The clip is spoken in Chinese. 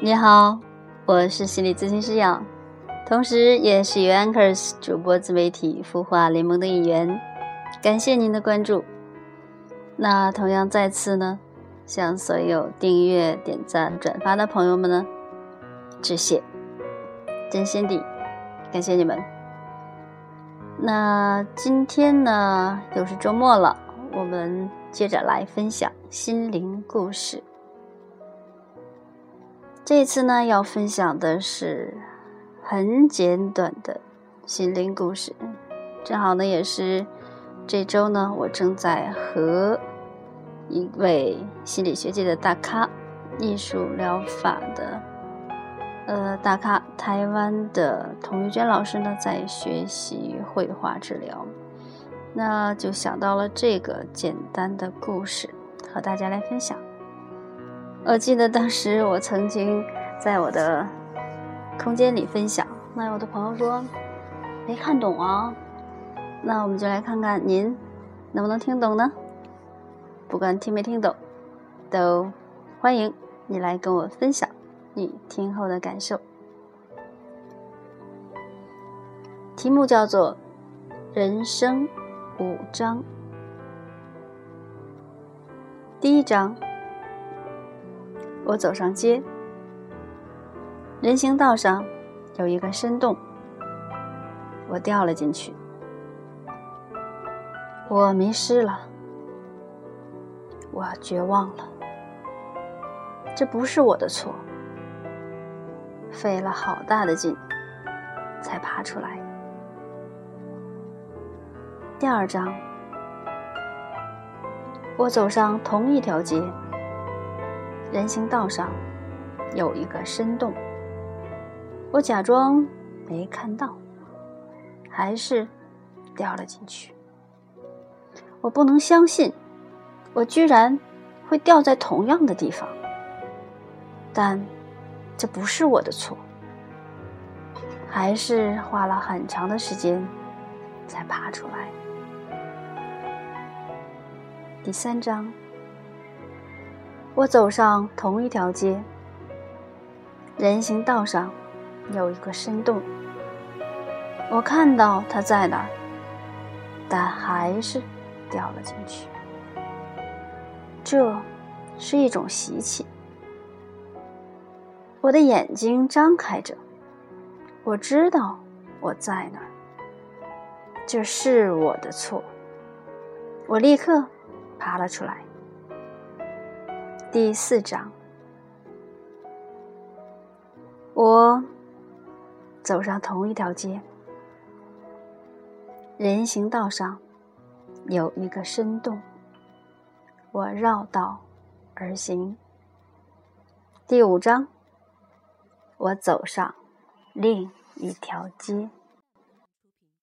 你好，我是心理咨询师杨，同时也是 Anchors 主播自媒体孵化联盟的一员。感谢您的关注。那同样再次呢，向所有订阅、点赞、转发的朋友们呢，致谢，真心地感谢你们。那今天呢，又是周末了，我们接着来分享心灵故事。这次呢，要分享的是很简短的心灵故事。正好呢，也是这周呢，我正在和一位心理学界的大咖、艺术疗法的呃大咖，台湾的童玉娟老师呢，在学习绘画治疗。那就想到了这个简单的故事，和大家来分享。我记得当时我曾经在我的空间里分享，那有的朋友说没看懂啊，那我们就来看看您能不能听懂呢？不管听没听懂，都欢迎你来跟我分享你听后的感受。题目叫做《人生五章》，第一章。我走上街，人行道上有一个深洞，我掉了进去。我迷失了，我绝望了。这不是我的错，费了好大的劲才爬出来。第二章，我走上同一条街。人行道上有一个深洞，我假装没看到，还是掉了进去。我不能相信，我居然会掉在同样的地方，但这不是我的错，还是花了很长的时间才爬出来。第三章。我走上同一条街，人行道上有一个深洞，我看到它在那儿，但还是掉了进去。这是一种习气。我的眼睛张开着，我知道我在那儿，这是我的错。我立刻爬了出来。第四章，我走上同一条街，人行道上有一个深洞，我绕道而行。第五章，我走上另一条街。